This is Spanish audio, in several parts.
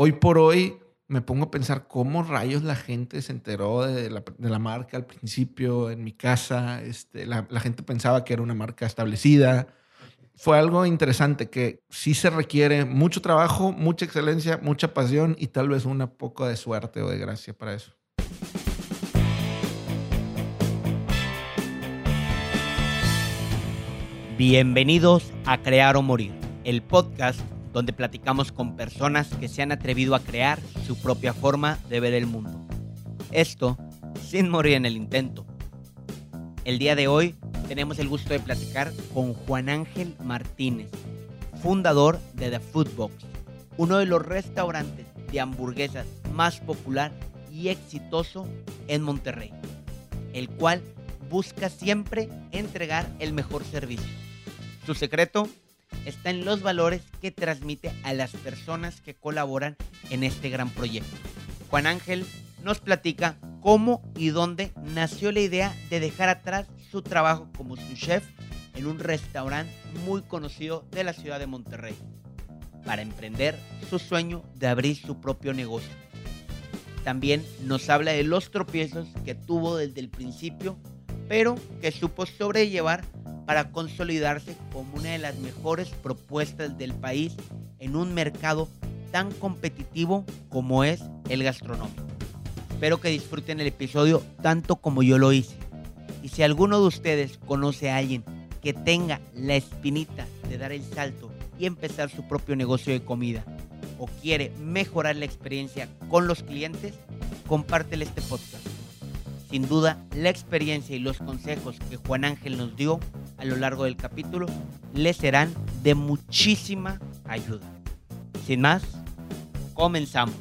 hoy por hoy me pongo a pensar cómo rayos la gente se enteró de la, marca al principio en mi casa. Este, la, la, gente pensaba que era una marca establecida. Fue algo interesante que sí se requiere mucho trabajo, mucha excelencia, mucha pasión y tal vez una poco de suerte o de gracia para eso. Bienvenidos a Crear o Morir, el podcast donde platicamos con personas que se han atrevido a crear su propia forma de ver el mundo. Esto sin morir en el intento. El día de hoy tenemos el gusto de platicar con Juan Ángel Martínez, fundador de The Food Box, uno de los restaurantes de hamburguesas más popular y exitoso en Monterrey, el cual busca siempre entregar el mejor servicio su secreto está en los valores que transmite a las personas que colaboran en este gran proyecto. Juan Ángel nos platica cómo y dónde nació la idea de dejar atrás su trabajo como su chef en un restaurante muy conocido de la ciudad de Monterrey para emprender su sueño de abrir su propio negocio. También nos habla de los tropiezos que tuvo desde el principio, pero que supo sobrellevar para consolidarse como una de las mejores propuestas del país en un mercado tan competitivo como es el gastronómico. Espero que disfruten el episodio tanto como yo lo hice. Y si alguno de ustedes conoce a alguien que tenga la espinita de dar el salto y empezar su propio negocio de comida o quiere mejorar la experiencia con los clientes, compártele este podcast. Sin duda, la experiencia y los consejos que Juan Ángel nos dio a lo largo del capítulo le serán de muchísima ayuda. Sin más, comenzamos.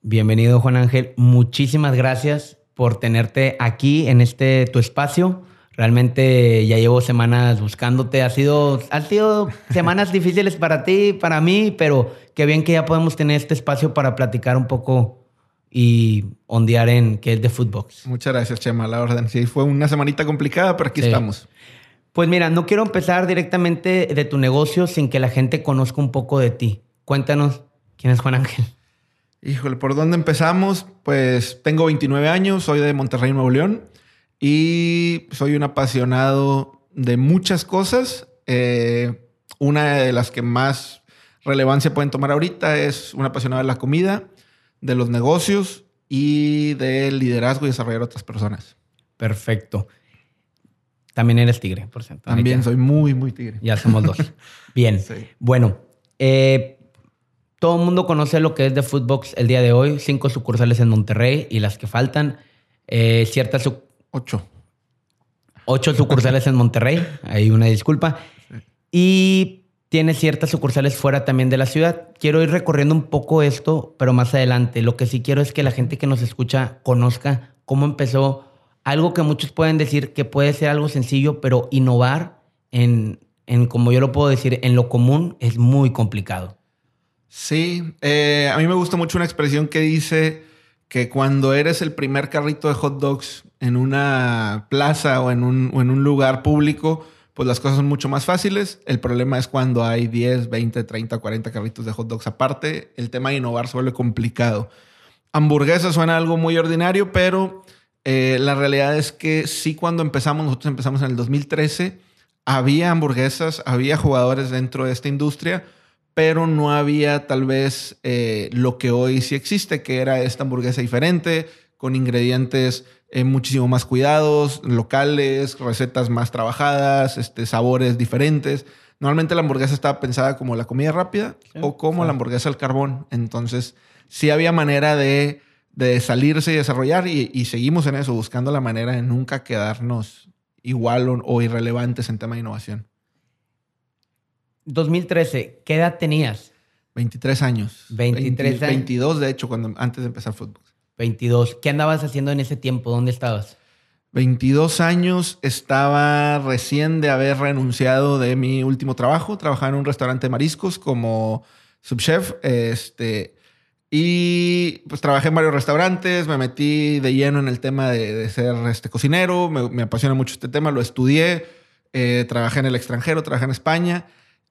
Bienvenido Juan Ángel, muchísimas gracias por tenerte aquí en este tu espacio. Realmente ya llevo semanas buscándote. Ha sido, han sido semanas difíciles para ti, para mí, pero qué bien que ya podemos tener este espacio para platicar un poco y ondear en qué es de Footbox. Muchas gracias, Chema. La orden. Sí, fue una semanita complicada, pero aquí estamos. Pues mira, no quiero empezar directamente de tu negocio sin que la gente conozca un poco de ti. Cuéntanos quién es Juan Ángel. Híjole, ¿por dónde empezamos? Pues tengo 29 años, soy de Monterrey, Nuevo León y soy un apasionado de muchas cosas. Eh, una de las que más relevancia pueden tomar ahorita es un apasionado de la comida de los negocios y del liderazgo y desarrollar otras personas. Perfecto. También eres tigre, por cierto. También soy muy, muy tigre. Ya somos dos. Bien. Bueno, eh, todo el mundo conoce lo que es The Foodbox el día de hoy. Cinco sucursales en Monterrey y las que faltan. Eh, ciertas. Ocho. Ocho sucursales en Monterrey. Hay una disculpa. Y tiene ciertas sucursales fuera también de la ciudad. Quiero ir recorriendo un poco esto, pero más adelante. Lo que sí quiero es que la gente que nos escucha conozca cómo empezó algo que muchos pueden decir que puede ser algo sencillo, pero innovar en, en como yo lo puedo decir, en lo común es muy complicado. Sí, eh, a mí me gusta mucho una expresión que dice que cuando eres el primer carrito de hot dogs en una plaza o en un, lugar público, pues las cosas son mucho más fáciles. El problema es cuando hay 10, 20, 30, 40 carritos de hot dogs aparte. El tema de innovar se vuelve complicado. Hamburguesa suena algo muy ordinario, pero eh, la realidad es que sí cuando empezamos, nosotros empezamos en el 2013, había hamburguesas, había jugadores dentro de esta industria, pero no había tal vez eh, lo que hoy sí existe, que era esta hamburguesa diferente, con ingredientes eh, muchísimo más cuidados, locales, recetas más trabajadas, este, sabores diferentes. Normalmente la hamburguesa estaba pensada como la comida rápida o como la hamburguesa al carbón. Entonces, sí había manera de, salirse y desarrollar y, seguimos en eso, buscando la manera de nunca quedarnos igual o, irrelevantes en tema de innovación. 2013, ¿qué edad tenías? 23 años. 23 años. 22, de hecho, cuando, antes de empezar fútbol. 22. ¿Qué andabas haciendo en ese tiempo? ¿Dónde estabas? 22 años, estaba recién de haber renunciado de mi último trabajo. Trabajaba en un restaurante de mariscos como subchef. Este, y pues trabajé en varios restaurantes, me metí de lleno en el tema de, ser este, cocinero, me, apasiona mucho este tema, lo estudié. Eh, trabajé en el extranjero, trabajé en España.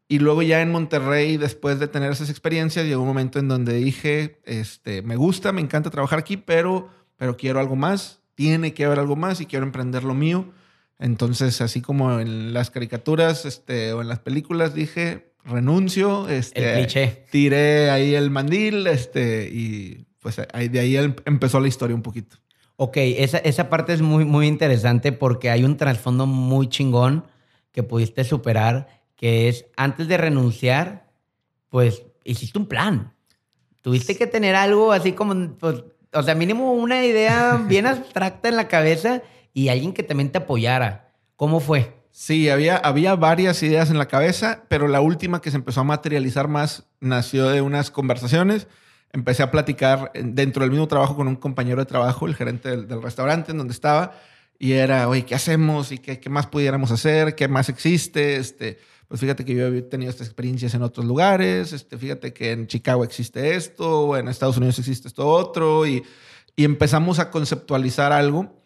Y luego ya en Monterrey, después de tener esas experiencias, llegó un momento en donde dije, este, me gusta, me encanta trabajar aquí, pero, pero quiero algo más, tiene que haber algo más y quiero emprender lo mío. Entonces, así como en las caricaturas este, o en las películas, dije, renuncio, este, tiré ahí el mandil este, y pues ahí, de ahí empezó la historia un poquito. Ok, esa, esa parte es muy, muy interesante porque hay un trasfondo muy chingón que pudiste superar que es antes de renunciar, pues hiciste un plan. Tuviste que tener algo así como, pues, o sea, mínimo una idea bien abstracta en la cabeza y alguien que también te apoyara. ¿Cómo fue? Sí, había, había varias ideas en la cabeza, pero la última que se empezó a materializar más nació de unas conversaciones. Empecé a platicar dentro del mismo trabajo con un compañero de trabajo, el gerente del, del restaurante en donde estaba, y era, oye, ¿qué hacemos? ¿Y qué, qué más pudiéramos hacer? ¿Qué más existe? Este, pues fíjate que yo he tenido estas experiencias en otros lugares, este, fíjate que en Chicago existe esto, en Estados Unidos existe esto otro, y, empezamos a conceptualizar algo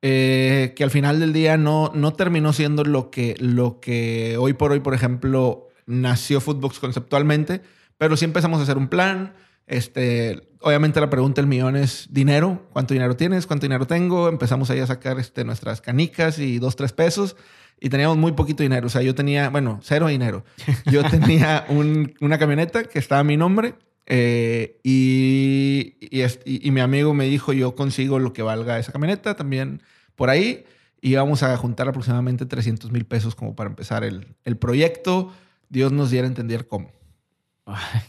eh, que al final del día no, no terminó siendo lo que, lo que hoy por hoy, por ejemplo, nació Footbox conceptualmente, pero sí empezamos a hacer un plan. Este, obviamente la pregunta del millón es dinero, ¿cuánto dinero tienes? ¿Cuánto dinero tengo? Empezamos ahí a sacar este, nuestras canicas y dos, tres pesos y teníamos muy poquito dinero. O sea, yo tenía, bueno, cero dinero. Yo tenía una camioneta que estaba a mi nombre eh, y, y, mi amigo me dijo, yo consigo lo que valga esa camioneta también por ahí. Y vamos a juntar aproximadamente 300 mil pesos como para empezar el, el, proyecto. Dios nos diera a entender cómo.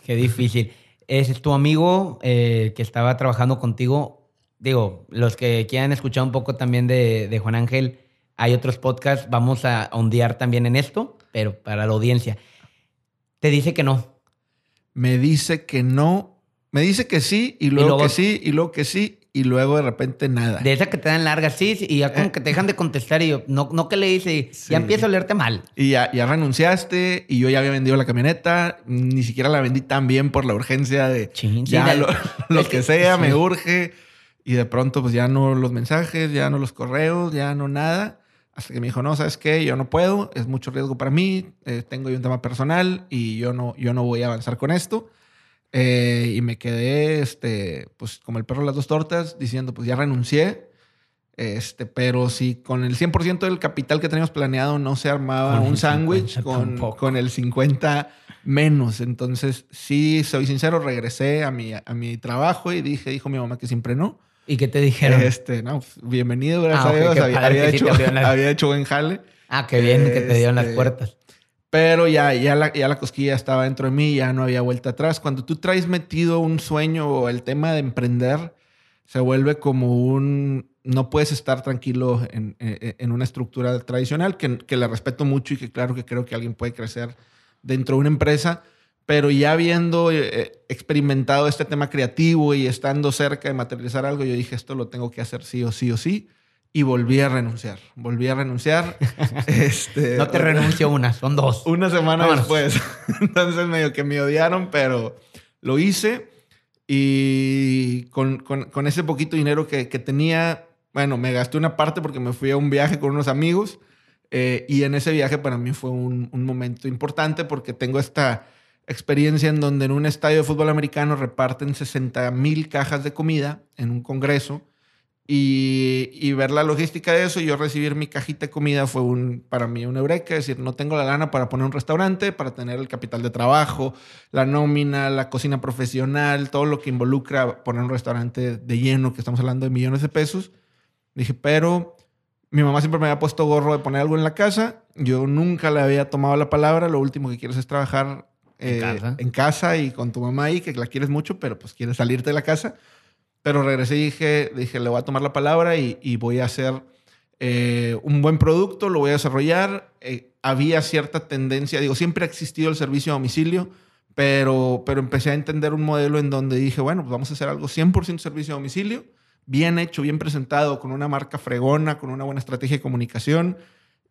qué difícil. Es tu amigo eh, que estaba trabajando contigo. Digo, los que quieran escuchar un poco también de, de Juan Ángel, hay otros podcasts, vamos a ondear también en esto, pero para la audiencia. Te dice que no. Me dice que no. Me dice que sí, y luego, que sí, y luego que sí, y luego de repente nada. De esa que te dan largas, sí, y ya como eh. que te dejan de contestar y yo, no, no que le dice, ya empiezo a leerte mal. Y ya, ya, renunciaste y yo ya había vendido la camioneta, ni siquiera la vendí tan bien por la urgencia de ya lo, que sea, me urge. Y de pronto pues ya no los mensajes, ya no los correos, ya no nada. Hasta que me dijo, no, ¿sabes qué? Yo no puedo, es mucho riesgo para mí, eh, tengo yo un tema personal y yo no, yo no voy a avanzar con esto. Eh, y me quedé, este, pues como el perro de las dos tortas, diciendo, pues ya renuncié. Este, pero si con el 100% del capital que teníamos planeado no se armaba un sándwich, con, con, el 50 menos. Entonces, sí, soy sincero, regresé a mi, a mi trabajo y dije, dijo mi mamá que siempre no. ¿Y qué te dijeron? Este, no, pues, bienvenido, gracias ah, a Dios. Había, hecho, había, hecho, buen jale. Ah, qué bien que te dieron las este, puertas. Pero ya, ya, la, ya la cosquilla estaba dentro de mí, ya no había vuelta atrás. Cuando tú traes metido un sueño o el tema de emprender, se vuelve como un... No puedes estar tranquilo en, en, una estructura tradicional que, que le respeto mucho y que claro que creo que alguien puede crecer dentro de una empresa pero ya habiendo eh, eh, experimentado este tema creativo y estando cerca de materializar algo, yo dije, esto lo tengo que hacer sí o sí o sí. Y volví a renunciar. Volví a renunciar. este, no te renuncio una, son dos. Una semana después. Entonces medio que me odiaron, pero lo hice. Y con, con, con ese poquito dinero que, que, tenía, bueno, me gasté una parte porque me fui a un viaje con unos amigos. Eh, y en ese viaje para mí fue un, un momento importante porque tengo esta experiencia en donde en un estadio de fútbol americano reparten 60 mil cajas de comida en un congreso y, ver la logística de eso y yo recibir mi cajita de comida fue para mí un eureka, es decir, no tengo la lana para poner un restaurante, para tener el capital de trabajo, la nómina, la cocina profesional, todo lo que involucra poner un restaurante de lleno, que estamos hablando de millones de pesos. Dije, pero mi mamá siempre me había puesto gorro de poner algo en la casa, yo nunca le había tomado la palabra, lo último que quieres es trabajar en, casa. y con tu mamá ahí, que la quieres mucho, pero pues quieres salirte de la casa. Pero regresé y dije, dije le voy a tomar la palabra y, voy a hacer eh, un buen producto, lo voy a desarrollar. Eh, había cierta tendencia, digo, siempre ha existido el servicio a domicilio, pero, pero empecé a entender un modelo en donde dije, bueno, pues vamos a hacer algo 100% servicio a domicilio, bien hecho, bien presentado, con una marca fregona, con una buena estrategia de comunicación.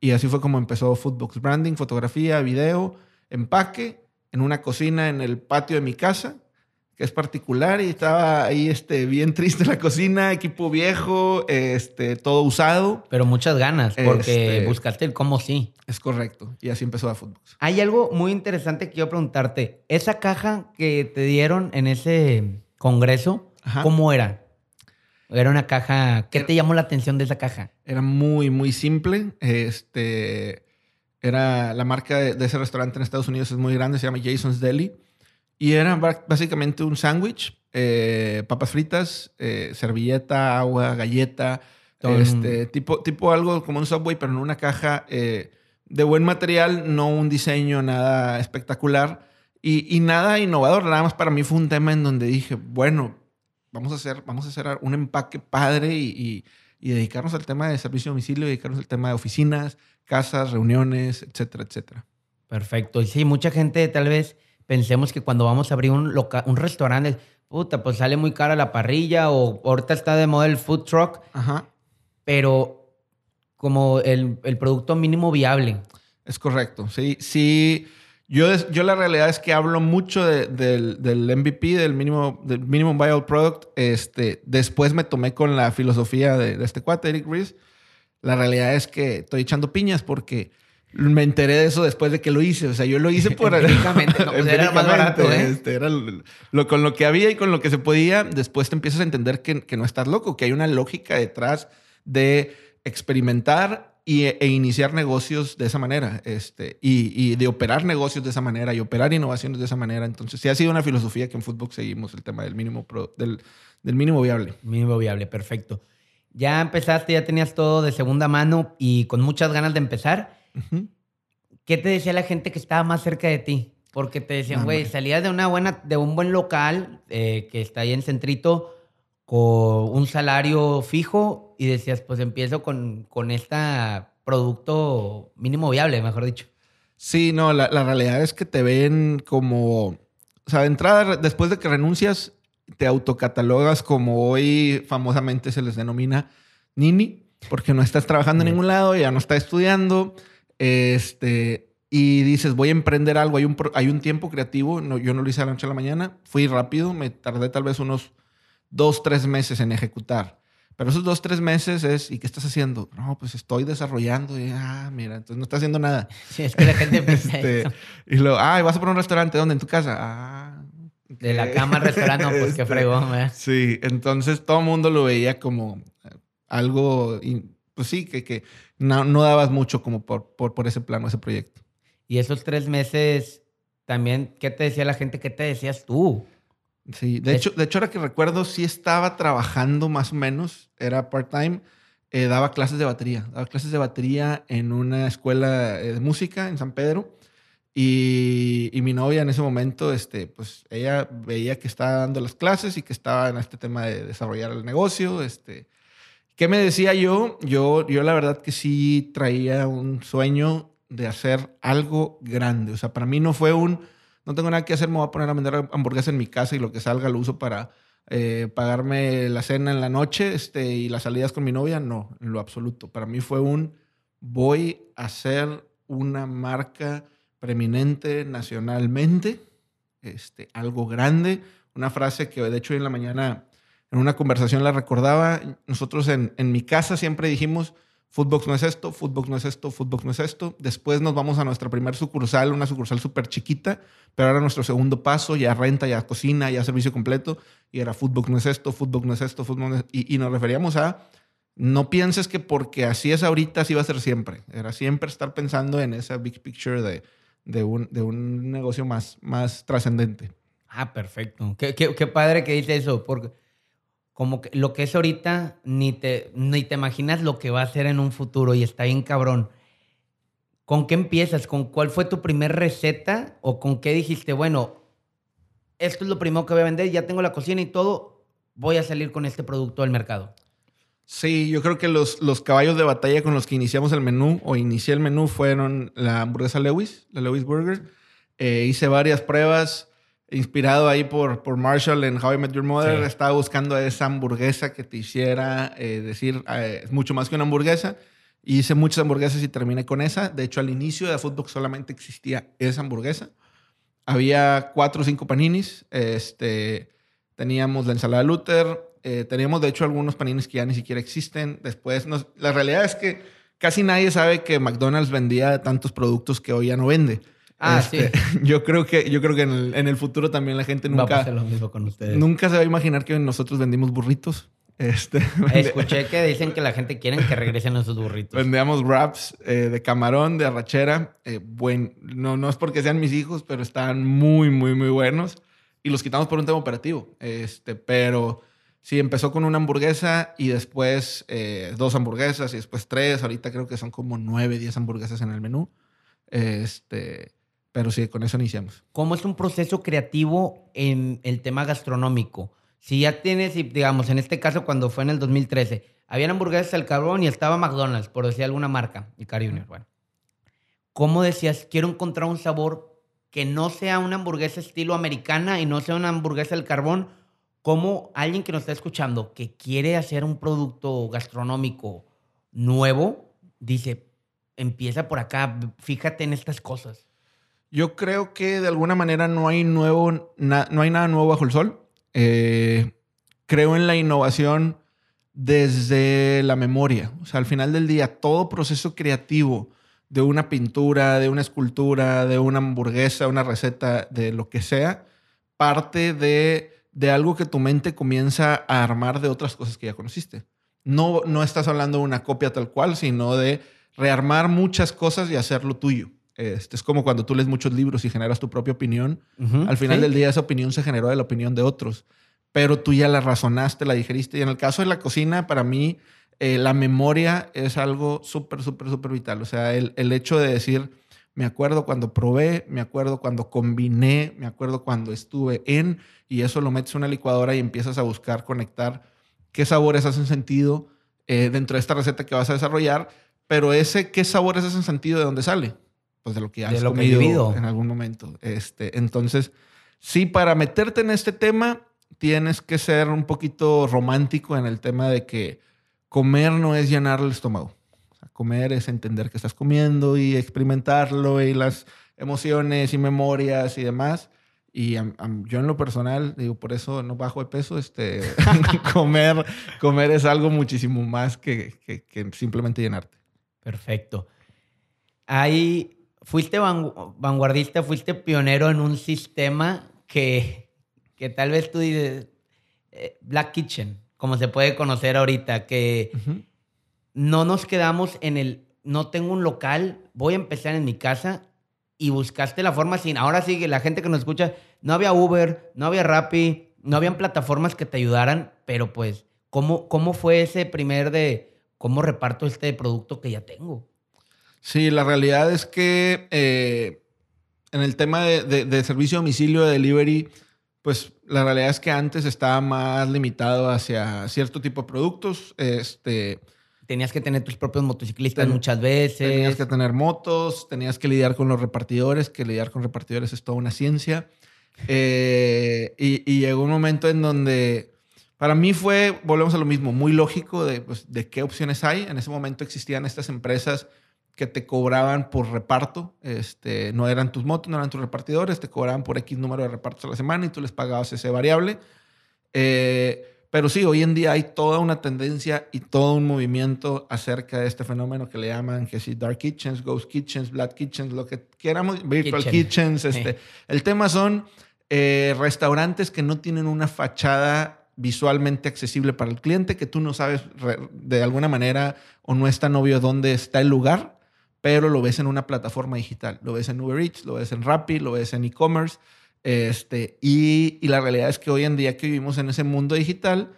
Y así fue como empezó Foodbox Branding, fotografía, video, empaque en una cocina en el patio de mi casa, que es particular y estaba ahí este, bien triste la cocina, equipo viejo, este, todo usado. Pero muchas ganas, porque Este- buscaste el cómo sí. Es correcto. Y así empezó a Footbox. Hay algo muy interesante que quiero preguntarte. Esa caja que te dieron en ese congreso, Ajá. ¿cómo era? Era una caja. ¿Qué te llamó la atención de esa caja? Era muy, muy simple. Este, era la marca de, de ese restaurante en Estados Unidos es muy grande, se llama Jason's Deli. Y era básicamente un sándwich, eh, papas fritas, eh, servilleta, agua, galleta, Todo- este, tipo, tipo algo como un Subway, pero en una caja eh, de buen material, no un diseño nada espectacular y, y nada innovador. Nada más para mí fue un tema en donde dije, bueno, vamos a hacer, vamos a hacer un empaque padre y, y- y dedicarnos al tema de servicio a domicilio, dedicarnos al tema de oficinas, casas, reuniones, etcétera, etcétera. Perfecto. Y sí, mucha gente tal vez pensemos que cuando vamos a abrir un, loca- un restaurante, puta, pues sale muy cara la parrilla o ahorita está de moda el food truck, Ajá. pero como el, el producto mínimo viable. Es correcto. Sí, sí. Yo, yo la realidad es que hablo mucho de- del, del MVP, del mínimo, del minimum viable product. Este, después me tomé con la filosofía de, de este cuate, Eric Ries. La realidad es que estoy echando piñas porque me enteré de eso después de que lo hice. O sea, yo lo hice por... Empíricamente, no, pues era más barato, ¿eh? Este, era lo, lo- con lo que había y con lo que se podía. Después te empiezas a entender que, que no estás loco, que hay una lógica detrás de experimentar y, e iniciar negocios de esa manera, este, y, y de operar negocios de esa manera y operar innovaciones de esa manera. Entonces, sí ha sido una filosofía que en Footbox seguimos el tema del mínimo, pro- del, del mínimo viable. Mínimo viable, perfecto. Ya empezaste, ya tenías todo de segunda mano y con muchas ganas de empezar. ¿Qué te decía la gente que estaba más cerca de ti? Porque te decían, güey, salías de una buena, de un buen local eh, que está ahí en Centrito con un salario fijo y decías, pues empiezo con, con este producto mínimo viable, mejor dicho. Sí, no, la, la realidad es que te ven como, o sea, de entrada, después de que renuncias, te autocatalogas como hoy famosamente se les denomina nini, porque no estás trabajando en ningún lado, ya no estás estudiando, este, y dices, voy a emprender algo, hay un, hay un tiempo creativo, no, yo no lo hice de la noche a la mañana, fui rápido, me tardé tal vez unos dos, tres meses en ejecutar. Pero esos dos, tres meses es, ¿y qué estás haciendo? No, pues estoy desarrollando. Y, ah, mira, entonces no estás haciendo nada. Sí, es que la gente piensa Este, eso. y luego, ah, vas a poner un restaurante, ¿dónde? En tu casa. Ah. De la cama al restaurante, pues qué Este, fregón, ¿verdad? Sí, entonces todo el mundo lo veía como eh, algo, pues sí, que, que no, no dabas mucho como por, por, por ese plano, ese proyecto. Y esos tres meses, también, ¿qué te decía la gente? ¿Qué te decías tú? Sí, de Es- hecho, de hecho, ahora que recuerdo, sí estaba trabajando más o menos, era part-time, eh, daba clases de batería, daba clases de batería en una escuela eh, de música en San Pedro. Y, y mi novia en ese momento, este, pues ella veía que estaba dando las clases y que estaba en este tema de desarrollar el negocio. Este, ¿Qué me decía yo? Yo, yo la verdad que sí traía un sueño de hacer algo grande. O sea, para mí no fue un, no tengo nada que hacer, me voy a poner a vender hamburguesas en mi casa y lo que salga lo uso para eh, pagarme la cena en la noche este, y las salidas con mi novia. No, en lo absoluto. Para mí fue un, voy a hacer una marca preeminente nacionalmente, este, algo grande. Una frase que de hecho hoy en la mañana en una conversación la recordaba. Nosotros en, en mi casa siempre dijimos, Footbox no es esto, Footbox no es esto, Footbox no es esto. Después nos vamos a nuestra primer sucursal, una sucursal súper chiquita, pero ahora nuestro segundo paso, ya renta, ya cocina, ya servicio completo, y era Footbox no es esto, Footbox no es esto, Footbox no es... Y, y nos referíamos a, no pienses que porque así es ahorita, así va a ser siempre. Era siempre estar pensando en esa big picture de, de, un, de un negocio más, más trascendente. Ah, perfecto. Qué, qué- qué padre que dice eso, porque como que lo que es ahorita, ni te, ni te imaginas lo que va a ser en un futuro y está bien cabrón. ¿Con qué empiezas? ¿Con cuál fue tu primer receta? ¿O con qué dijiste, bueno, esto es lo primero que voy a vender, ya tengo la cocina y todo, voy a salir con este producto al mercado? Sí, yo creo que los, los caballos de batalla con los que iniciamos el menú o inicié el menú fueron la hamburguesa Lewis, la Lewis Burger. Eh, hice varias pruebas, inspirado ahí por, por Marshall en How I Met Your Mother. Sí. Estaba buscando esa hamburguesa que te hiciera eh, decir, eh, es mucho más que una hamburguesa. Hice muchas hamburguesas y terminé con esa. De hecho, al inicio de Footbox solamente existía esa hamburguesa. había cuatro o cinco paninis. Este, teníamos la ensalada Luther. Eh, teníamos, de hecho, algunos paninis que ya ni siquiera existen. Después, nos- la realidad es que casi nadie sabe que McDonald's vendía tantos productos que hoy ya no vende. Ah, Este, Yo creo que, yo creo que en el, en el futuro también la gente Va a nunca, pasar lo mismo con ustedes. nunca se va a imaginar que nosotros vendimos burritos. Este, Escuché que dicen que la gente quiere que regresen esos burritos. Vendíamos wraps eh, de camarón, de arrachera. Eh, buen, no, no es porque sean mis hijos, pero están muy, muy, muy buenos. Y los quitamos por un tema operativo. Este, pero sí, empezó con una hamburguesa y después eh, dos hamburguesas y después tres. Ahorita creo que son como nueve, diez hamburguesas en el menú. Este, pero sí, con eso iniciamos. ¿Cómo es un proceso creativo en el tema gastronómico? Si ya tienes, digamos, en este caso cuando fue en el 2013, habían hamburguesas al carbón y estaba McDonald's, por decir alguna marca, y Car Junior, bueno. ¿Cómo decías, quiero encontrar un sabor que no sea una hamburguesa estilo americana y no sea una hamburguesa al carbón? ¿Cómo alguien que nos está escuchando, que quiere hacer un producto gastronómico nuevo, dice, empieza por acá, fíjate en estas cosas? Yo creo que de alguna manera no hay nuevo, no hay nada nuevo bajo el sol. Eh, creo en la innovación desde la memoria. O sea, al final del día, todo proceso creativo de una pintura, de una escultura, de una hamburguesa, una receta, de lo que sea, parte de, de algo que tu mente comienza a armar de otras cosas que ya conociste. No, no estás hablando de una copia tal cual, sino de rearmar muchas cosas y hacerlo tuyo. Este, es como cuando tú lees muchos libros y generas tu propia opinión. Al final sí. del día esa opinión se generó de la opinión de otros, pero tú ya la razonaste, la digeriste. Y en el caso de la cocina, para mí, eh, la memoria es algo súper, súper, súper vital. O sea, el, el hecho de decir, me acuerdo cuando probé, me acuerdo cuando combiné, me acuerdo cuando estuve en, y eso lo metes en una licuadora y empiezas a buscar conectar qué sabores hacen sentido eh, dentro de esta receta que vas a desarrollar, pero ese qué sabores hacen sentido de dónde sale, pues de lo que has De lo que comido vivido. en algún momento. Este, entonces, sí, para meterte en este tema tienes que ser un poquito romántico en el tema de que comer no es llenar el estómago. O sea, comer es entender que estás comiendo y experimentarlo y las emociones y memorias y demás. Y am- am- yo en lo personal, digo, por eso no bajo de peso, este, comer, comer es algo muchísimo más que, que- que simplemente llenarte. Perfecto. Ahí fuiste vangu- vanguardista, fuiste pionero en un sistema que, que tal vez tú dices, eh, Black Kitchen, como se puede conocer ahorita, que Ujú. no nos quedamos en el, no tengo un local, voy a empezar en mi casa y buscaste la forma sin, ahora sí la gente que nos escucha, no había Uber, no había Rappi, no habían plataformas que te ayudaran, pero pues, ¿cómo, cómo fue ese primer de, cómo reparto este producto que ya tengo? Sí, la realidad es que eh, en el tema de, de- servicio domicilio, de delivery, pues la realidad es que antes estaba más limitado hacia cierto tipo de productos. Este, Tenías que tener tus propios motociclistas Ten- muchas veces. tenías que tener motos, tenías que lidiar con los repartidores, que lidiar con repartidores es toda una ciencia. Eh, y, y llegó un momento en donde para mí fue, volvemos a lo mismo, muy lógico de, pues, de qué opciones hay. En ese momento existían estas empresas que te cobraban por reparto. Este, no eran tus motos, no eran tus repartidores, te cobraban por X número de repartos a la semana y tú les pagabas ese variable. Eh, pero sí, hoy en día hay toda una tendencia y todo un movimiento acerca de este fenómeno que le llaman que si dark kitchens, ghost kitchens, black kitchens, lo que queramos, virtual Kitchen. kitchens. Este. Sí. El tema son eh, restaurantes que no tienen una fachada visualmente accesible para el cliente, que tú no sabes de alguna manera o no es tan obvio dónde está el lugar, pero lo ves en una plataforma digital. Lo ves en Uber Eats, lo ves en Rappi, lo ves en e-commerce. Este, y, y la realidad es que hoy en día que vivimos en ese mundo digital,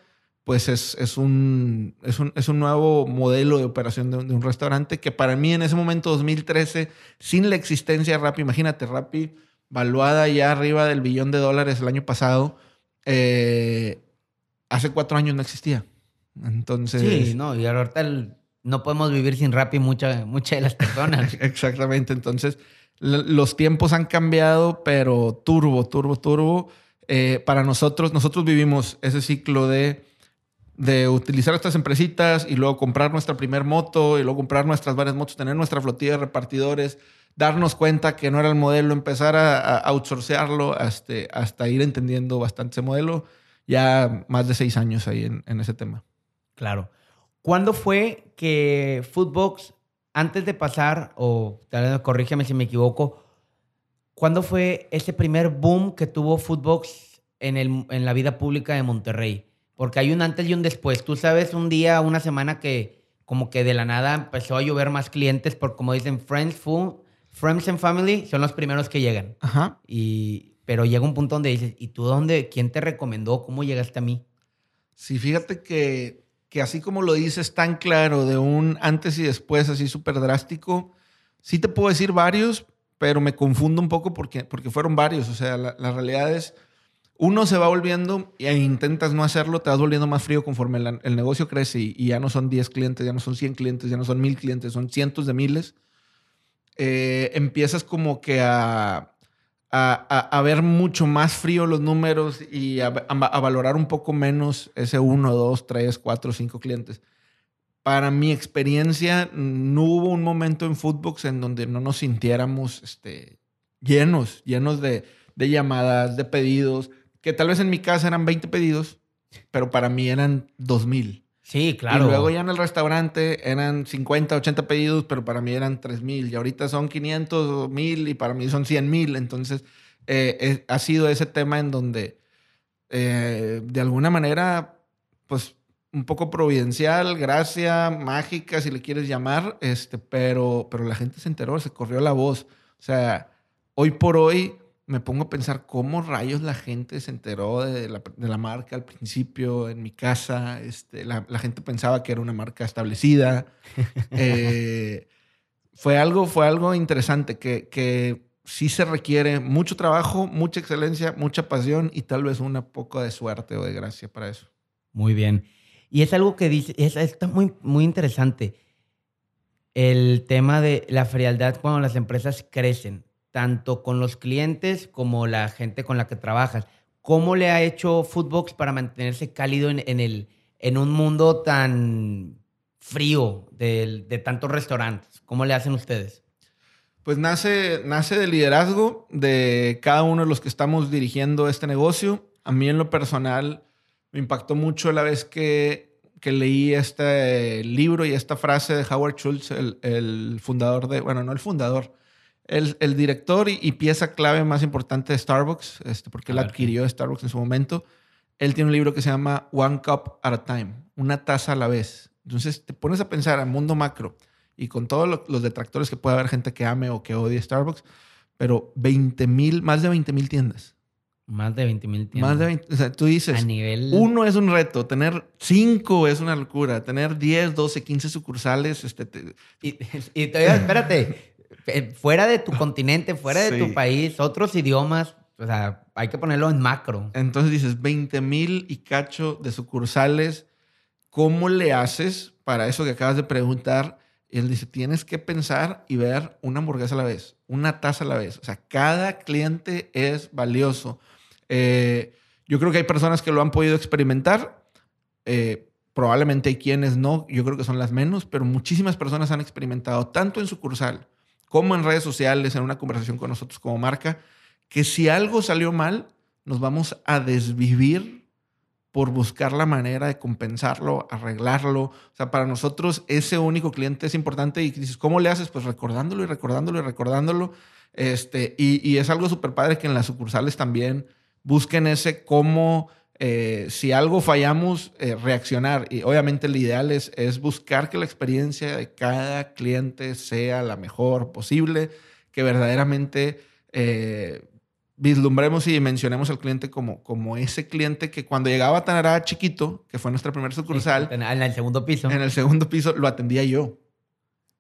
pues es, es, un, es, un, es un nuevo modelo de operación de un, de un restaurante que para mí en ese momento, 2013, sin la existencia de Rappi, imagínate, Rappi valuada ya arriba del billón de dólares el año pasado, eh, hace cuatro años no existía. Entonces, Sí, no, y ahorita el- no podemos vivir sin Rappi mucha- muchas de las personas. Exactamente. Entonces, los tiempos han cambiado, pero turbo, turbo, turbo. Eh, para nosotros, nosotros vivimos ese ciclo de, de utilizar estas empresitas y luego comprar nuestra primer moto y luego comprar nuestras varias motos, tener nuestra flotilla de repartidores, darnos cuenta que no era el modelo, empezar a, a outsourcearlo hasta, hasta ir entendiendo bastante ese modelo. Ya más de seis años ahí en, ese tema. Claro. ¿Cuándo fue que Footbox, antes de pasar, o tal vez corrígeme si me equivoco, ¿cuándo fue ese primer boom que tuvo Footbox en, el, en la vida pública de Monterrey? Porque hay un antes y un después. Tú sabes, un día, una semana que como que de la nada empezó a llover más clientes por, como dicen, Friends, Food, Friends and Family son los primeros que llegan. Ajá. Y, pero llega un punto donde dices, ¿y tú dónde? ¿Quién te recomendó? ¿Cómo llegaste a mí? Sí, fíjate que, que así como lo dices tan claro de un antes y después así súper drástico, sí te puedo decir varios, pero me confundo un poco porque, porque fueron varios. O sea, la, realidad es, uno se va volviendo e intentas no hacerlo, te vas volviendo más frío conforme el, negocio crece y, y, ya no son 10 clientes, ya no son 100 clientes, ya no son 1000 clientes, son cientos de miles. Eh, empiezas como que a, a, a, ver mucho más frío los números y a, valorar un poco menos ese 1, 2, 3, 4, 5 clientes. Para mi experiencia, no hubo un momento en Footbox en donde no nos sintiéramos este, llenos, llenos de, de llamadas, de pedidos, que tal vez en mi casa eran 20 pedidos, pero para mí eran 2000. Sí, claro. Y luego ya en el restaurante eran 50, 80 pedidos, pero para mí eran 3000. Y ahorita son 500, 1000 y para mí son 100 mil. Entonces, eh, eh, ha sido ese tema en donde, eh, de alguna manera, pues un poco providencial, gracia, mágica, si le quieres llamar, este, pero, pero la gente se enteró, se corrió la voz. O sea, hoy por hoy me pongo a pensar cómo rayos la gente se enteró de la, de la marca al principio en mi casa. Este, la, la, gente pensaba que era una marca establecida. eh, fue, algo, fue algo interesante que, que sí se requiere mucho trabajo, mucha excelencia, mucha pasión y tal vez una poco de suerte o de gracia para eso. Muy bien. Y es algo que dice, es, está muy, muy interesante. El tema de la frialdad cuando las empresas crecen tanto con los clientes como la gente con la que trabajas. ¿Cómo le ha hecho Foodbox para mantenerse cálido en, en el, en un mundo tan frío de, de, tantos restaurantes? ¿Cómo le hacen ustedes? Pues nace, nace del liderazgo de cada uno de los que estamos dirigiendo este negocio. A mí en lo personal me impactó mucho la vez que, que leí este libro y esta frase de Howard Schultz, el, el fundador de, bueno, no el fundador, el, el director y, y, pieza clave más importante de Starbucks, este, porque él adquirió Starbucks en su momento, él tiene un libro que se llama One Cup at a Time, una taza a la vez. Entonces te pones a pensar al mundo macro y con todos lo, los detractores que puede haber gente que ame o que odie Starbucks, pero 20 mil, más de 20 mil tiendas. Más de 20 mil tiendas. Más de 20, o sea, tú dices, a nivel... uno es un reto, tener cinco es una locura, tener 10, 12, 15 sucursales. Este, te... y, y todavía, espérate, fuera de tu continente, fuera de sí. tu país, otros idiomas, o sea, hay que ponerlo en macro. Entonces dices, 20 mil y cacho de sucursales, ¿cómo le haces para eso que acabas de preguntar? Y él dice, tienes que pensar y ver una hamburguesa a la vez, una taza a la vez. O sea, cada cliente es valioso. Eh, yo creo que hay personas que lo han podido experimentar. Eh, probablemente hay quienes no, yo creo que son las menos, pero muchísimas personas han experimentado tanto en sucursal como en redes sociales, en una conversación con nosotros como marca, que si algo salió mal, nos vamos a desvivir por buscar la manera de compensarlo, arreglarlo. O sea, para nosotros ese único cliente es importante y dices, ¿cómo le haces? Pues recordándolo y recordándolo y recordándolo. Este, y, y es algo súper padre que en las sucursales también busquen ese cómo eh, si algo fallamos, eh, reaccionar. Y obviamente el ideal es, es, buscar que la experiencia de cada cliente sea la mejor posible, que verdaderamente eh, vislumbremos y dimensionemos al cliente como, como ese cliente que cuando llegaba a Tanará chiquito, que fue nuestra primera sucursal, en el segundo piso. En el segundo piso lo atendía yo.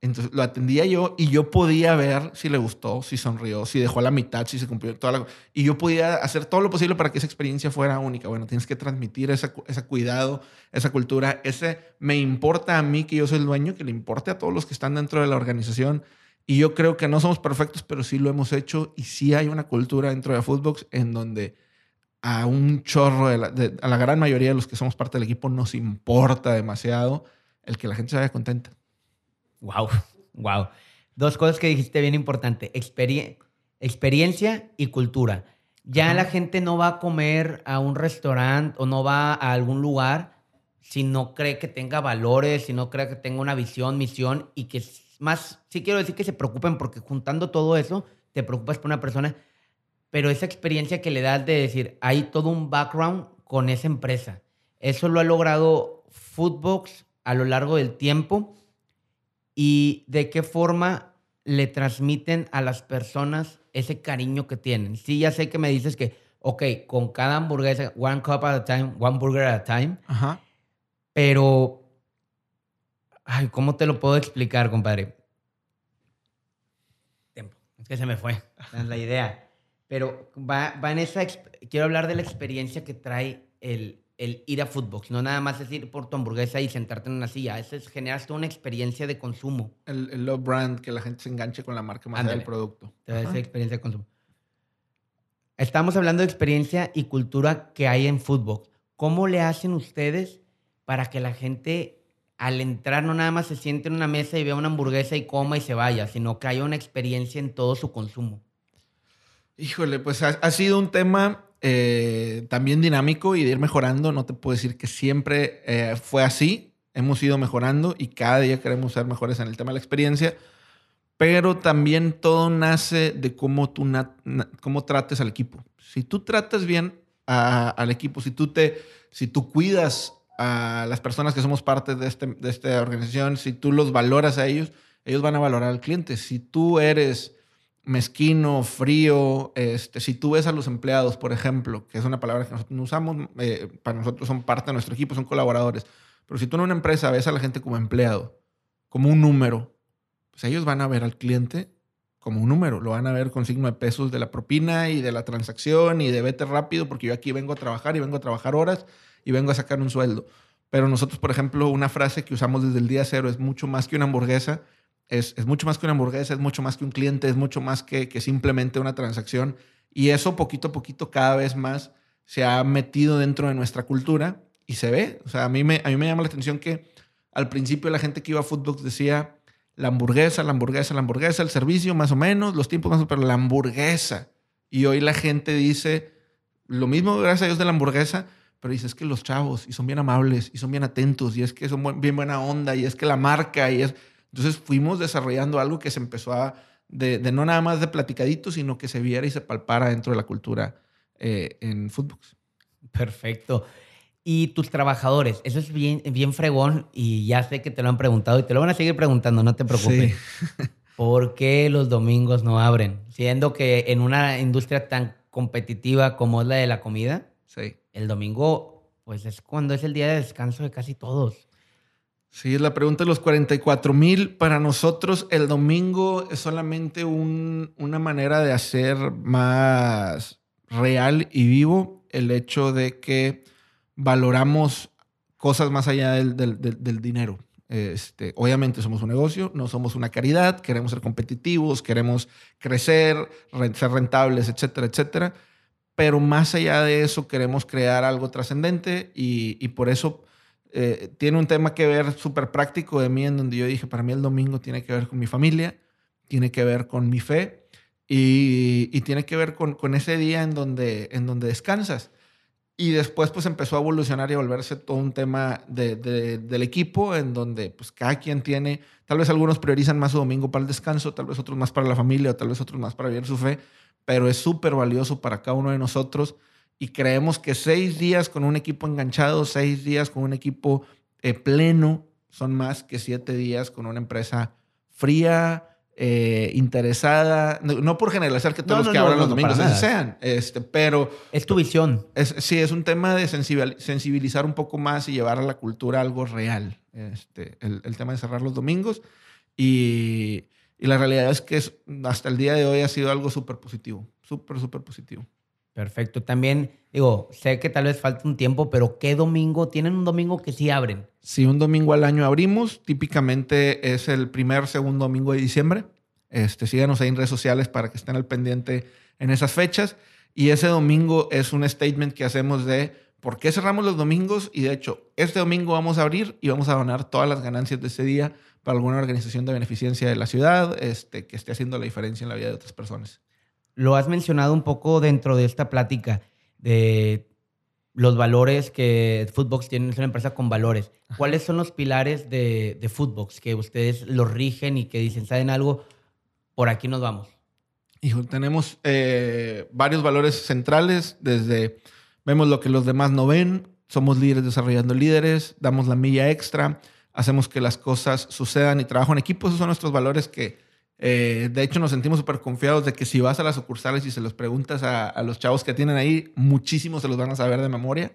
Entonces lo atendía yo y yo podía ver si le gustó, si sonrió, si dejó a la mitad, si se cumplió toda la... Y yo podía hacer todo lo posible para que esa experiencia fuera única. Bueno, tienes que transmitir ese, cuidado, esa cultura, ese me importa a mí que yo soy el dueño, que le importe a todos los que están dentro de la organización. Y yo creo que no somos perfectos, pero sí lo hemos hecho y sí hay una cultura dentro de Footbox en donde a un chorro, de la, de, a la gran mayoría de los que somos parte del equipo nos importa demasiado el que la gente se vaya contenta. Wow, wow. Dos cosas que dijiste bien importante. experiencia y cultura. Ya la gente no va a comer a un restaurante o no va a algún lugar si no cree que tenga valores, si no cree que tenga una visión, misión y que más, sí quiero decir que se preocupen porque juntando todo eso, te preocupas por una persona, pero esa experiencia que le das de decir, hay todo un background con esa empresa. Eso lo ha logrado Foodbox a lo largo del tiempo y de qué forma le transmiten a las personas ese cariño que tienen. Sí, ya sé que me dices que, ok, con cada hamburguesa, one cup at a time, one burger at a time. Ajá. Pero, ay, ¿cómo te lo puedo explicar, compadre? Tiempo. Es que se me fue. es la idea. Pero va, va en esa, quiero hablar de la experiencia que trae el, el ir a fútbol, no nada más es ir por tu hamburguesa y sentarte en una silla, eso es generar toda una experiencia de consumo. El, el love brand, que la gente se enganche con la marca más del producto. Esa experiencia de consumo. Estamos hablando de experiencia y cultura que hay en fútbol. ¿Cómo le hacen ustedes para que la gente al entrar no nada más se siente en una mesa y vea una hamburguesa y coma y se vaya, sino que haya una experiencia en todo su consumo? Híjole, pues ha sido un tema eh, también dinámico y de ir mejorando. No te puedo decir que siempre eh, fue así. Hemos ido mejorando y cada día queremos ser mejores en el tema de la experiencia. Pero también todo nace de cómo tú cómo trates al equipo. Si tú tratas bien al equipo, si tú, te, si tú cuidas a las personas que somos parte de, este, de esta organización, si tú los valoras a ellos, ellos van a valorar al cliente. Si tú eres mezquino, frío. Este, si tú ves a los empleados, por ejemplo, que es una palabra que nosotros no usamos, eh, para nosotros son parte de nuestro equipo, son colaboradores. Pero si tú en una empresa ves a la gente como empleado, como un número, pues ellos van a ver al cliente como un número. Lo van a ver con signo de pesos de la propina y de la transacción y de vete rápido porque yo aquí vengo a trabajar y vengo a trabajar horas y vengo a sacar un sueldo. Pero nosotros, por ejemplo, una frase que usamos desde el día cero es mucho más que una hamburguesa, es, mucho más que una hamburguesa, es mucho más que un cliente, es mucho más que, que simplemente una transacción. Y eso poquito a poquito cada vez más se ha metido dentro de nuestra cultura y se ve. O sea, a mí me, a mí me llama la atención que al principio la gente que iba a Footbox decía la hamburguesa, la hamburguesa, la hamburguesa, el servicio más o menos, los tiempos más o menos, pero la hamburguesa. Y hoy la gente dice lo mismo, gracias a Dios, de la hamburguesa, pero dice es que los chavos, y son bien amables, y son bien atentos, y es que son bien buena onda, y es que la marca, y es... Entonces fuimos desarrollando algo que se empezó a, de, no nada más de platicadito, sino que se viera y se palpara dentro de la cultura eh, en Footbox. Perfecto. Y tus trabajadores, eso es bien, bien fregón y ya sé que te lo han preguntado y te lo van a seguir preguntando, no te preocupes. ¿Por qué los domingos no abren? Siendo que en una industria tan competitiva como es la de la comida, sí. el domingo pues es cuando es el día de descanso de casi todos. Sí, la pregunta de los 44 mil. Para nosotros el domingo es solamente una manera de hacer más real y vivo el hecho de que valoramos cosas más allá del, dinero. Este, obviamente somos un negocio, no somos una caridad, queremos ser competitivos, queremos crecer, ser rentables, etcétera, etcétera. Pero más allá de eso queremos crear algo trascendente y, y por eso eh, tiene un tema que ver súper práctico de mí, en donde yo dije, para mí el domingo tiene que ver con mi familia, tiene que ver con mi fe y, tiene que ver con, con, ese día en donde, en donde descansas. Y después pues empezó a evolucionar y a volverse todo un tema de, del equipo en donde pues cada quien tiene, tal vez algunos priorizan más su domingo para el descanso, tal vez otros más para la familia, o tal vez otros más para vivir su fe, pero es súper valioso para cada uno de nosotros y creemos que seis días con un equipo enganchado, seis días con un equipo eh, pleno, son más que siete días con una empresa fría, eh, interesada. No, por generalizar que todos los que abran los domingos sean, este, pero... Es tu visión. Es, sí, es un tema de sensibilizar un poco más y llevar a la cultura algo real. Este, el, el tema de cerrar los domingos. Y, y la realidad es que hasta el día de hoy ha sido algo súper positivo, súper, súper positivo. Perfecto. También, digo, sé que tal vez falta un tiempo, pero ¿qué domingo? ¿Tienen un domingo que sí abren? Sí, un domingo al año abrimos. Típicamente es el primer, segundo domingo de diciembre. Este, síganos ahí en redes sociales para que estén al pendiente en esas fechas. Y ese domingo es un statement que hacemos de ¿por qué cerramos los domingos? Y de hecho, este domingo vamos a abrir y vamos a donar todas las ganancias de ese día para alguna organización de beneficencia de la ciudad este, que esté haciendo la diferencia en la vida de otras personas. Lo has mencionado un poco dentro de esta plática de los valores que Footbox tiene, es una empresa con valores. ¿Cuáles son los pilares de, de Footbox que ustedes los rigen y que dicen, ¿saben algo? Por aquí nos vamos. Hijo, tenemos eh, varios valores centrales, desde vemos lo que los demás no ven, somos líderes desarrollando líderes, damos la milla extra, hacemos que las cosas sucedan y trabajo en equipo. Esos son nuestros valores que, eh, de hecho, nos sentimos súper confiados de que si vas a las sucursales y se los preguntas a, los chavos que tienen ahí, muchísimos se los van a saber de memoria.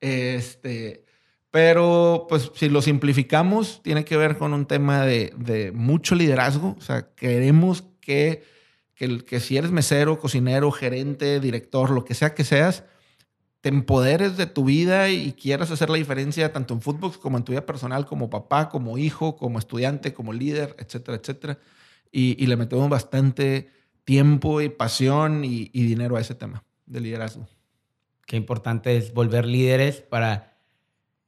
Este, pero, pues, si lo simplificamos, tiene que ver con un tema de, mucho liderazgo. O sea, queremos que, que, que si eres mesero, cocinero, gerente, director, lo que sea que seas, te empoderes de tu vida y quieras hacer la diferencia tanto en fútbol como en tu vida personal, como papá, como hijo, como estudiante, como líder, etcétera, etcétera. Y, le metemos bastante tiempo y pasión y, dinero a ese tema de liderazgo. Qué importante es volver líderes para...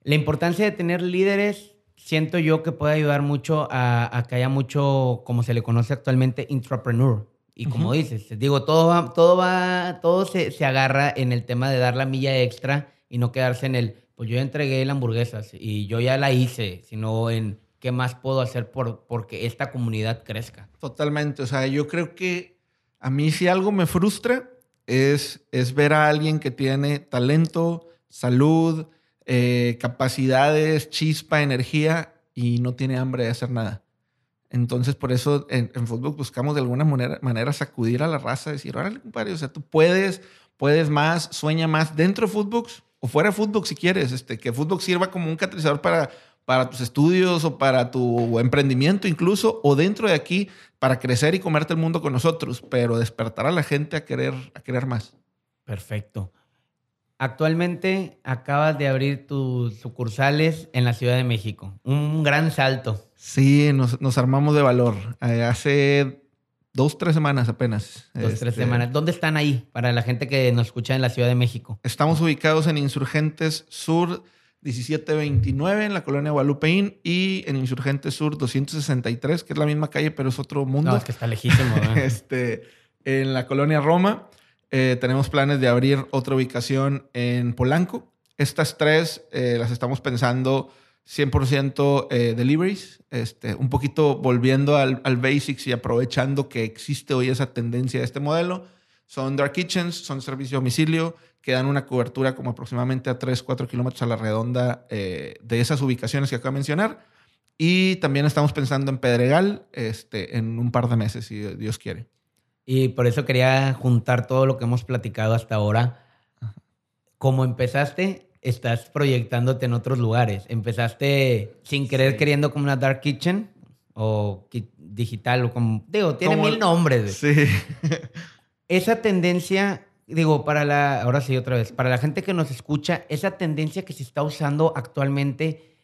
La importancia de tener líderes, siento yo que puede ayudar mucho a, a que haya mucho, como se le conoce actualmente, intrapreneur. Y como dices, digo, todo va, todo va, todo se, se, agarra en el tema de dar la milla extra y no quedarse en el, pues yo ya entregué la hamburguesa y yo ya la hice, sino en qué más puedo hacer por porque esta comunidad crezca. Totalmente, o sea, yo creo que a mí si algo me frustra es, es ver a alguien que tiene talento, salud, eh, capacidades, chispa, energía y no tiene hambre de hacer nada. Entonces, por eso en, fútbol buscamos de alguna manera, sacudir a la raza, decir, órale, compadre, o sea, tú puedes, puedes más, sueña más dentro de fútbol o fuera de fútbol si quieres, este, que fútbol sirva como un catalizador para, para tus estudios o para tu emprendimiento incluso, o dentro de aquí para crecer y comerte el mundo con nosotros, pero despertar a la gente a querer, a querer más. Perfecto. Actualmente acabas de abrir tus sucursales en la Ciudad de México. Un gran salto. Sí, nos, armamos de valor. Eh, hace dos, tres semanas apenas. Dos, tres este, semanas. ¿Dónde están ahí para la gente que nos escucha en la Ciudad de México? Estamos ubicados en Insurgentes Sur 1729 en la colonia Guadalupeín y en Insurgentes Sur 263, que es la misma calle, pero es otro mundo. No, es que está lejísimo. este, en la colonia Roma. Eh, tenemos planes de abrir otra ubicación en Polanco. Estas tres eh, las estamos pensando 100% eh, deliveries, este, un poquito volviendo al, al, basics y aprovechando que existe hoy esa tendencia de este modelo. Son dark kitchens, son servicio a domicilio, que dan una cobertura como aproximadamente a 3, 4 kilómetros a la redonda eh, de esas ubicaciones que acabo de mencionar. Y también estamos pensando en Pedregal este, en un par de meses, si Dios quiere. Y por eso quería juntar todo lo que hemos platicado hasta ahora. Como empezaste, estás proyectándote en otros lugares. Empezaste sin querer queriendo como una dark kitchen o digital o como digo, tiene mil nombres. Sí. esa tendencia, digo, para la ahora sí otra vez, para la gente que nos escucha, esa tendencia que se está usando actualmente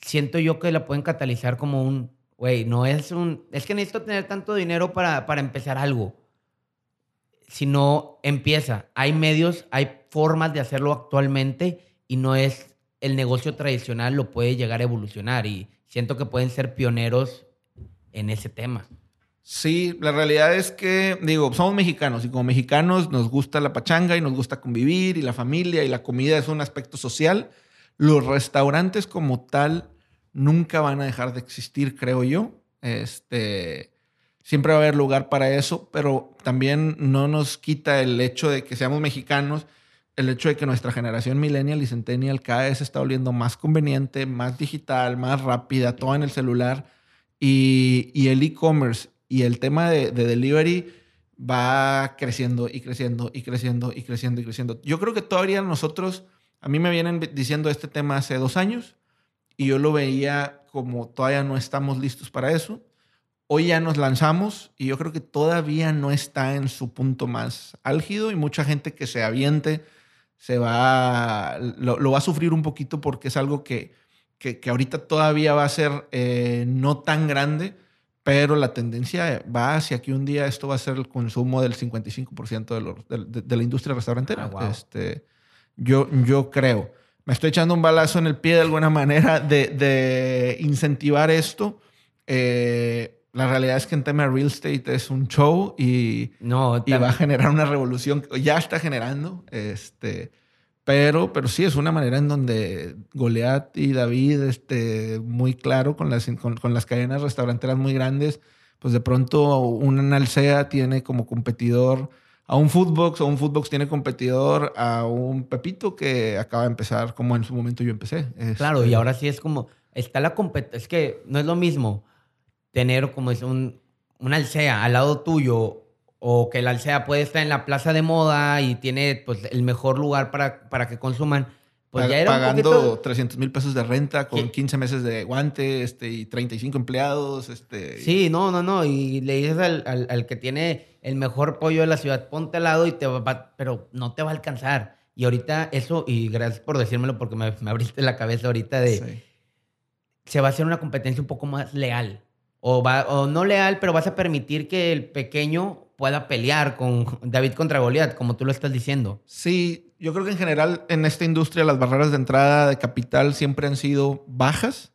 siento yo que la pueden catalizar como un, güey, no es un, es que necesito tener tanto dinero para, para empezar algo. Si no empieza, hay medios, hay formas de hacerlo actualmente y no es el negocio tradicional, lo puede llegar a evolucionar y siento que pueden ser pioneros en ese tema. Sí, la realidad es que, digo, somos mexicanos y como mexicanos nos gusta la pachanga y nos gusta convivir y la familia y la comida es un aspecto social. Los restaurantes como tal nunca van a dejar de existir, creo yo. Este, siempre va a haber lugar para eso, pero también no nos quita el hecho de que seamos mexicanos el hecho de que nuestra generación millennial y centennial cada vez está volviendo más conveniente, más digital, más rápida, todo en el celular. Y, el e-commerce y el tema de, delivery va creciendo y creciendo y creciendo y creciendo y creciendo. Yo creo que todavía nosotros, a mí me vienen diciendo este tema hace dos años y yo lo veía como todavía no estamos listos para eso. Hoy ya nos lanzamos y yo creo que todavía no está en su punto más álgido y mucha gente que se aviente se va, lo, va a sufrir un poquito porque es algo que, que, ahorita todavía va a ser eh, no tan grande, pero la tendencia va hacia que un día esto va a ser el consumo del 55% de, de, de, la industria restaurantera. Ah, este, Yo, yo creo. Me estoy echando un balazo en el pie de alguna manera de, de incentivar esto. Eh, la realidad es que en tema de real estate es un show y, no, y va a generar una revolución. Ya está generando. Este, pero, pero sí, es una manera en donde Goliat y David, este, muy claro, con las, con, con las cadenas restauranteras muy grandes, pues de pronto un Alsea tiene como competidor a un Foodbox o un Foodbox tiene competidor a un Pepito que acaba de empezar como en su momento yo empecé. Claro, y este ahora sí es como, está la competencia, es que no es lo mismo tener como es un, un Alsea al lado tuyo o que el Alsea puede estar en la plaza de moda y tiene pues, el mejor lugar para, para que consuman. Pues ya era Pagando 300 mil pesos de renta con 15 meses de guante este, y 35 empleados. Este, sí, no, no, no. Y le dices al, al, que tiene el mejor pollo de la ciudad, ponte al lado y te va, pero no te va a alcanzar. Y ahorita eso, y gracias por decírmelo porque me, me abriste la cabeza ahorita de... Se va a hacer una competencia un poco más leal. O, va, o no leal, pero vas a permitir que el pequeño pueda pelear con David contra Goliat, como tú lo estás diciendo. Sí, yo creo que en general en esta industria las barreras de entrada de capital siempre han sido bajas.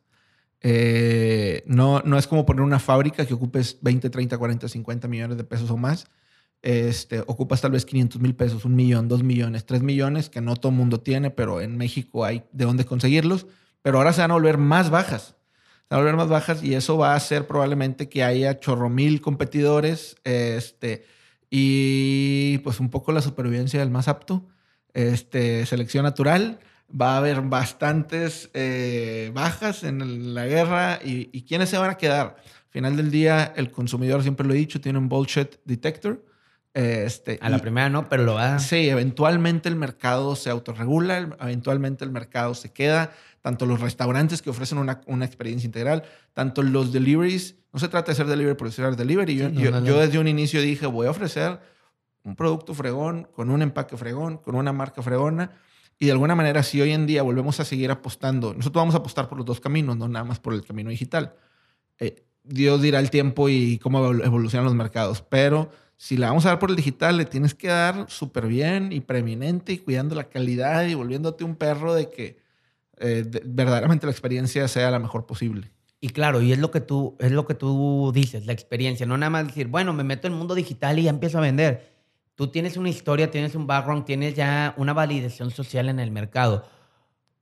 Eh, no, no es como poner una fábrica que ocupes 20, 30, 40, 50 millones de pesos o más. Este, ocupas tal vez 500 mil pesos, un millón, dos millones, tres millones, que no todo el mundo tiene, pero en México hay de dónde conseguirlos. Pero ahora se van a volver más bajas a volver más bajas y eso va a hacer probablemente que haya chorro mil competidores este, y pues un poco la supervivencia del más apto, este, selección natural. Va a haber bastantes eh, bajas en la guerra y, y ¿quiénes se van a quedar? Al final del día, el consumidor, siempre lo he dicho, tiene un bullshit detector. Este, a la primera no, pero lo va a... Sí, eventualmente el mercado se autorregula, eventualmente el mercado se queda tanto los restaurantes que ofrecen una, una, experiencia integral, tanto los deliveries. No se trata de ser delivery por ser delivery. Yo, yo, desde un inicio dije, voy a ofrecer un producto fregón, con un empaque fregón, con una marca fregona. Y de alguna manera, si hoy en día volvemos a seguir apostando, nosotros vamos a apostar por los dos caminos, no nada más por el camino digital. Eh, Dios dirá el tiempo y cómo evolucionan los mercados, pero si la vamos a dar por el digital, le tienes que dar súper bien y preeminente y cuidando la calidad y volviéndote un perro de que eh, verdaderamente la experiencia sea la mejor posible. Y claro, y es lo que tú es lo que tú dices, la experiencia, no nada más decir, bueno, me meto en el mundo digital y ya empiezo a vender. Tú tienes una historia, tienes un background, tienes ya una validación social en el mercado.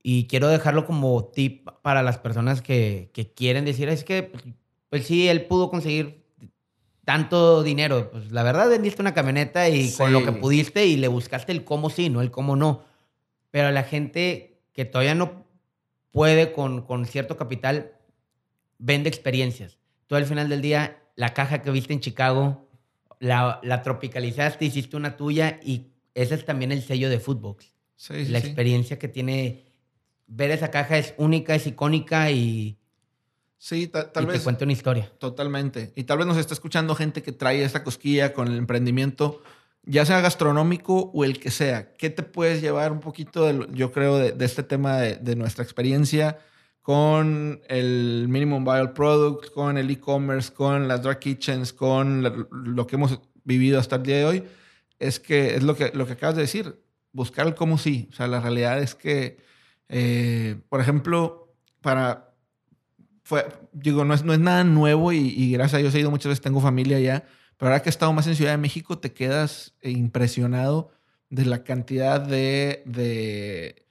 Y quiero dejarlo como tip para las personas que, que quieren decir, es que, pues, pues, sí, él pudo conseguir tanto dinero. Pues la verdad, vendiste una camioneta y con lo que pudiste y le buscaste el cómo sí, no el cómo no. Pero la gente que todavía no puede con, con cierto capital, vende experiencias. Tú al final del día, la caja que viste en Chicago, la, la tropicalizaste, hiciste una tuya y ese es también el sello de Footbox. Sí, la experiencia que tiene ver esa caja es única, es icónica y, sí, tal vez. Te cuenta una historia. Totalmente. Y tal vez nos está escuchando gente que trae esta cosquilla con el emprendimiento ya sea gastronómico o el que sea, ¿qué te puedes llevar un poquito, yo creo, de, este tema de, nuestra experiencia con el Minimum Viable Product, con el e-commerce, con las dark kitchens, con lo, que hemos vivido hasta el día de hoy? Es que es lo que, lo que acabas de decir, buscar el cómo sí. O sea, la realidad es que, eh, por ejemplo, para... Fue, digo, no es, no es nada nuevo y, gracias a Dios he ido muchas veces, tengo familia allá pero ahora que he estado más en Ciudad de México, te quedas impresionado de la cantidad de,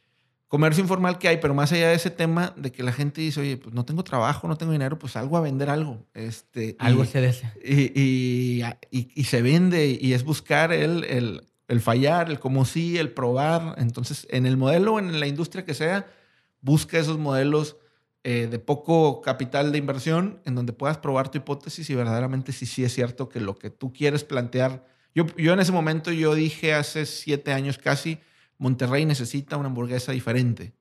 comercio informal que hay, pero más allá de ese tema de que la gente dice, oye, pues no tengo trabajo, no tengo dinero, pues algo a vender algo. Este, algo se desea. Y, y, se vende y es buscar el, el, el, fallar, el cómo sí, el probar. Entonces, en el modelo, en la industria que sea, busca esos modelos eh, de poco capital de inversión en donde puedas probar tu hipótesis y verdaderamente si sí es cierto que lo que tú quieres plantear. Yo, yo en ese momento yo dije hace siete años casi, Monterrey necesita una hamburguesa diferente.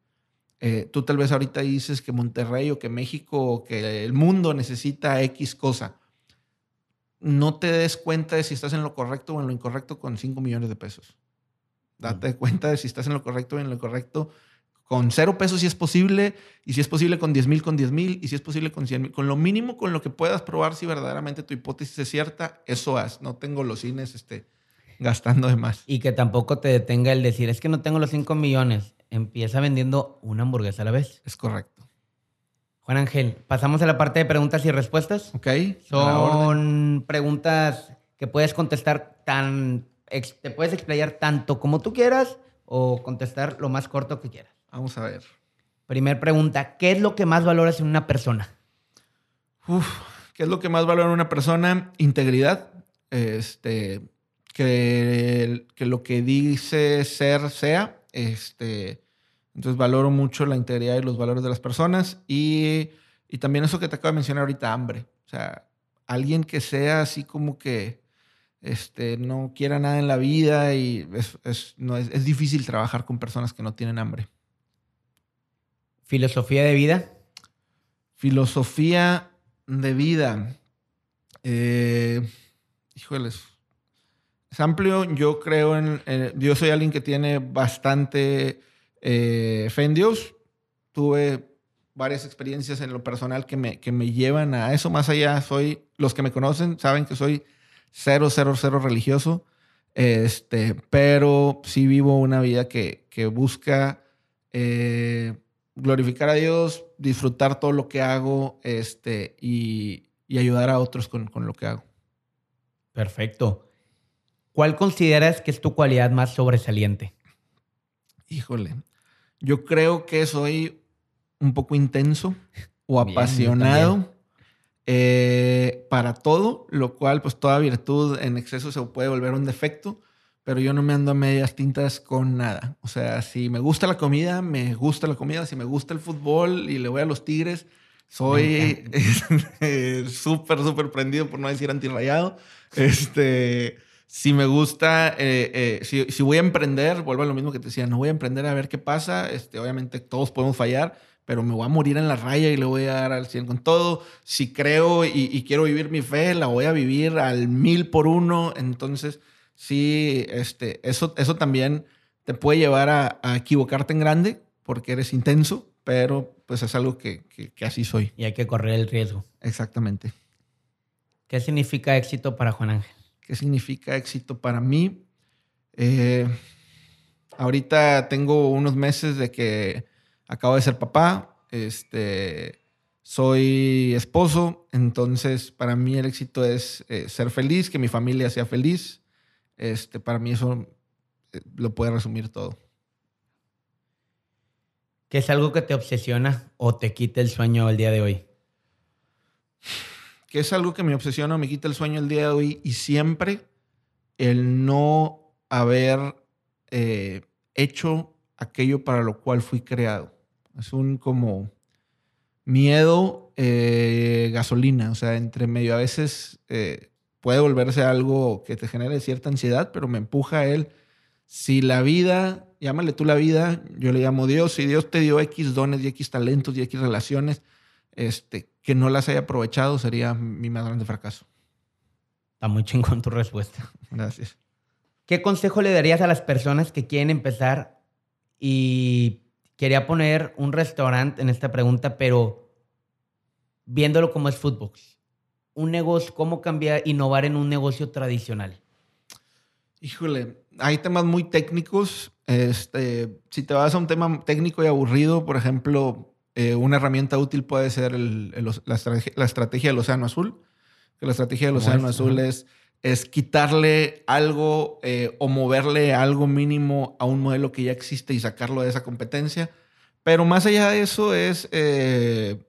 Eh, tú tal vez ahorita dices que Monterrey o que México o que el mundo necesita X cosa. No te des cuenta de si estás en lo correcto o en lo incorrecto con 5 millones de pesos. Date cuenta de si estás en lo correcto o en lo incorrecto con cero pesos si es posible, y si es posible con 10 mil, con 10 mil, y si es posible con 100 mil. Con lo mínimo con lo que puedas probar si verdaderamente tu hipótesis es cierta, eso haz. No tengo los cines este, gastando de más. Y que tampoco te detenga el decir, es que no tengo los 5 millones. Empieza vendiendo una hamburguesa a la vez. Es correcto. Juan Ángel, pasamos a la parte de preguntas y respuestas. Ok. Son preguntas que puedes contestar tan, te puedes explayar tanto como tú quieras o contestar lo más corto que quieras. Vamos a ver. Primer pregunta, ¿qué es lo que más valoras en una persona? Uf, ¿qué es lo que más valora en una persona? Integridad. Este, que, que lo que dice ser sea. Este, entonces valoro mucho la integridad y los valores de las personas. Y, y también eso que te acabo de mencionar ahorita, hambre. O sea, alguien que sea así como que este, no quiera nada en la vida y es, no, es, difícil trabajar con personas que no tienen hambre. ¿Filosofía de vida? Filosofía de vida. Eh, híjoles. Es amplio. Yo creo en, Yo soy alguien que tiene bastante eh, fe en Dios. Tuve varias experiencias en lo personal que me, que me llevan a eso. Más allá, soy. Los que me conocen saben que soy cero, cero, cero religioso. Este, pero sí vivo una vida que, busca eh, glorificar a Dios, disfrutar todo lo que hago este, y, ayudar a otros con, con, lo que hago. Perfecto. ¿Cuál consideras que es tu cualidad más sobresaliente? Híjole, yo creo que soy un poco intenso o apasionado. Eh, para todo, lo cual pues toda virtud en exceso se puede volver un defecto, pero yo no me ando a medias tintas con nada. O sea, si me gusta la comida, me gusta la comida, si me gusta el fútbol y le voy a los Tigres, soy súper, súper prendido, por no decir antirrayado. Este, si me gusta, eh, eh, si, si, voy a emprender, vuelvo a lo mismo que te decía, no voy a emprender a ver qué pasa. Este, obviamente todos podemos fallar, pero me voy a morir en la raya y le voy a dar al 100 con todo. Si creo y, quiero vivir mi fe, la voy a vivir al mil por uno. Entonces, sí, este, eso, eso también te puede llevar a, equivocarte en grande porque eres intenso, pero pues es algo que, así soy. Y hay que correr el riesgo. Exactamente. ¿Qué significa éxito para Juan Ángel? ¿Qué significa éxito para mí? Eh, ahorita tengo unos meses de que acabo de ser papá, este, soy esposo, entonces para mí el éxito es eh, ser feliz, que mi familia sea feliz. Este, para mí eso eh, lo puede resumir todo. ¿Qué es algo que te obsesiona o te quita el sueño el día de hoy? ¿Qué es algo que me obsesiona o me quita el sueño el día de hoy y siempre el no haber eh, hecho aquello para lo cual fui creado. Es un como miedo, eh, gasolina, o sea, entre medio a veces eh, puede volverse algo que te genere cierta ansiedad, pero me empuja a él. Si la vida, llámale tú la vida, yo le llamo Dios, si Dios te dio X dones y X talentos y X relaciones, este, que no las haya aprovechado sería mi más grande fracaso. Está muy chingón tu respuesta. Gracias. ¿Qué consejo le darías a las personas que quieren empezar y Quería poner un restaurante en esta pregunta, pero viéndolo como es fútbol. Un negocio, ¿cómo cambiar, innovar en un negocio tradicional? Híjole, hay temas muy técnicos. Este, si te vas a un tema técnico y aburrido, por ejemplo, eh, una herramienta útil puede ser la, estrategia, del Océano Azul. Que la estrategia del Océano Azul es es quitarle algo eh, o moverle algo mínimo a un modelo que ya existe y sacarlo de esa competencia. Pero más allá de eso es eh,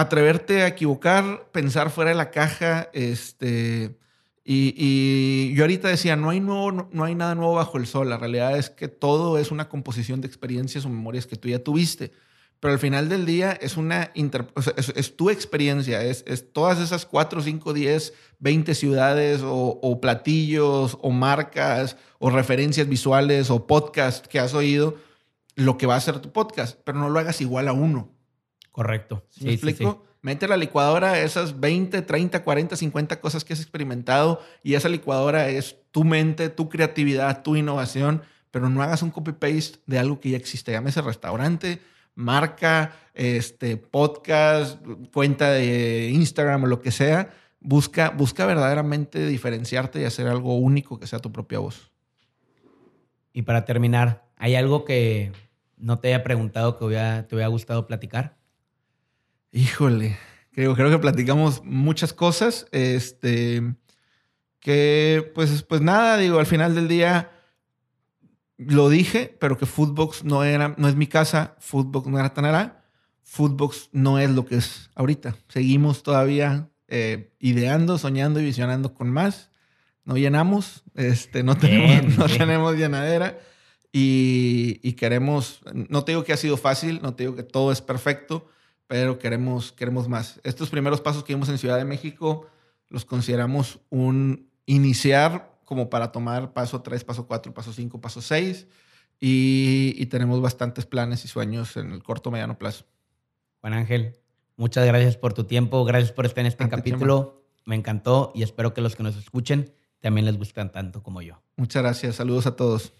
atreverte a equivocar, pensar fuera de la caja. Este, y, yo ahorita decía, no hay, no, no hay nada nuevo bajo el sol. La realidad es que todo es una composición de experiencias o memorias que tú ya tuviste pero al final del día es una es, tu experiencia, es, es, todas esas 4, 5, 10, 20 ciudades o, platillos o marcas o referencias visuales o podcast que has oído, lo que va a ser tu podcast, pero no lo hagas igual a uno. Correcto. ¿Me explico? Mete la licuadora esas 20, 30, 40, 50 cosas que has experimentado y esa licuadora es tu mente, tu creatividad, tu innovación, pero no hagas un copy-paste de algo que ya existe. Llámese restaurante, marca, este, podcast, cuenta de Instagram o lo que sea, busca, busca verdaderamente diferenciarte y hacer algo único que sea tu propia voz. Y para terminar, ¿hay algo que no te haya preguntado que te hubiera gustado platicar? Híjole, creo, creo que platicamos muchas cosas. Este, que pues, pues nada, digo, al final del día lo dije, pero que Footbox no era, no es mi casa, Footbox no era tan era. Footbox no es lo que es ahorita. Seguimos todavía eh, ideando, soñando y visionando con más. No llenamos, este, no, tenemos, no tenemos llenadera y, y, queremos, no te digo que ha sido fácil, no te digo que todo es perfecto, pero queremos, queremos más. Estos primeros pasos que vimos en Ciudad de México los consideramos un iniciar como para tomar paso 3, paso 4, paso 5, paso 6 y, y tenemos bastantes planes y sueños en el corto mediano plazo. Juan Ángel, muchas gracias por tu tiempo, gracias por estar en este capítulo. Me encantó y espero que los que nos escuchen también les gustan tanto como yo. Muchas gracias, saludos a todos.